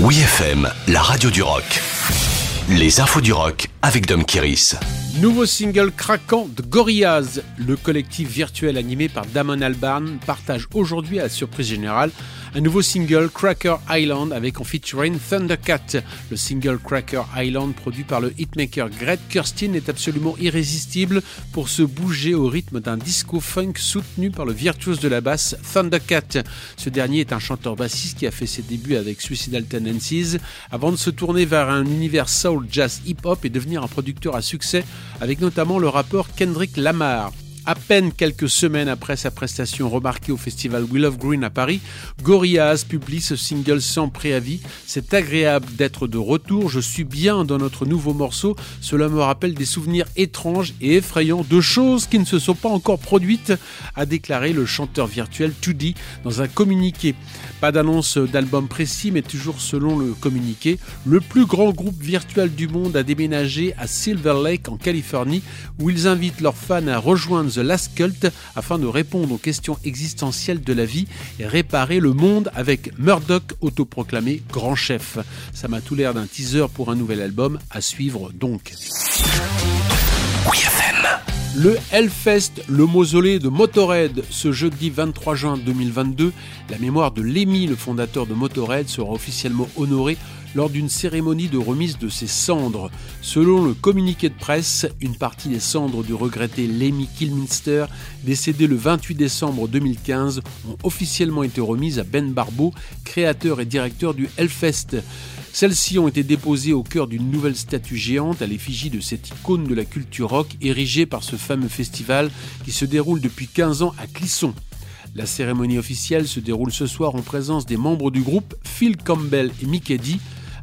Oui la radio du rock. Les infos du rock avec Dom Kiris. Nouveau single craquant de Gorillaz. Le collectif virtuel animé par Damon Albarn partage aujourd'hui à la surprise générale un nouveau single Cracker Island avec en featuring Thundercat. Le single Cracker Island produit par le hitmaker Greg Kirsten est absolument irrésistible pour se bouger au rythme d'un disco funk soutenu par le virtuose de la basse Thundercat. Ce dernier est un chanteur bassiste qui a fait ses débuts avec Suicidal Tendencies avant de se tourner vers un univers soul, jazz, hip-hop et devenir un producteur à succès avec notamment le rappeur Kendrick Lamar. À peine quelques semaines après sa prestation remarquée au festival Will of Green à Paris, Gorillaz publie ce single sans préavis. C'est agréable d'être de retour, je suis bien dans notre nouveau morceau. Cela me rappelle des souvenirs étranges et effrayants de choses qui ne se sont pas encore produites, a déclaré le chanteur virtuel 2D dans un communiqué. Pas d'annonce d'album précis, mais toujours selon le communiqué, le plus grand groupe virtuel du monde a déménagé à Silver Lake en Californie, où ils invitent leurs fans à rejoindre The Last Cult afin de répondre aux questions existentielles de la vie et réparer le monde avec Murdoch autoproclamé grand chef. Ça m'a tout l'air d'un teaser pour un nouvel album à suivre donc. Le Hellfest, le mausolée de Motorhead, ce jeudi 23 juin 2022, la mémoire de Lemmy, le fondateur de Motorhead, sera officiellement honorée lors d'une cérémonie de remise de ses cendres. Selon le communiqué de presse, une partie des cendres du regretté Lemmy Kilminster, décédé le 28 décembre 2015, ont officiellement été remises à Ben Barbeau, créateur et directeur du Hellfest. Celles-ci ont été déposées au cœur d'une nouvelle statue géante à l'effigie de cette icône de la culture rock érigée par ce fameux festival qui se déroule depuis 15 ans à Clisson. La cérémonie officielle se déroule ce soir en présence des membres du groupe Phil Campbell et Mickey D.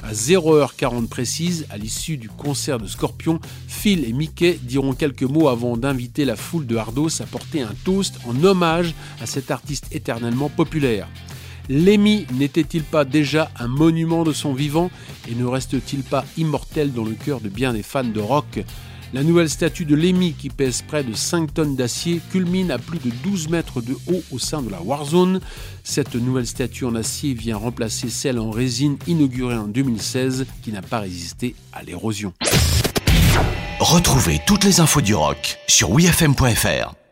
À 0h40 précise, à l'issue du concert de Scorpion, Phil et Mickey diront quelques mots avant d'inviter la foule de Hardos à porter un toast en hommage à cet artiste éternellement populaire. Lemmy n'était-il pas déjà un monument de son vivant et ne reste-t-il pas immortel dans le cœur de bien des fans de rock? La nouvelle statue de Lemmy, qui pèse près de 5 tonnes d'acier, culmine à plus de 12 mètres de haut au sein de la Warzone. Cette nouvelle statue en acier vient remplacer celle en résine inaugurée en 2016 qui n'a pas résisté à l'érosion. Retrouvez toutes les infos du rock sur wfm.fr.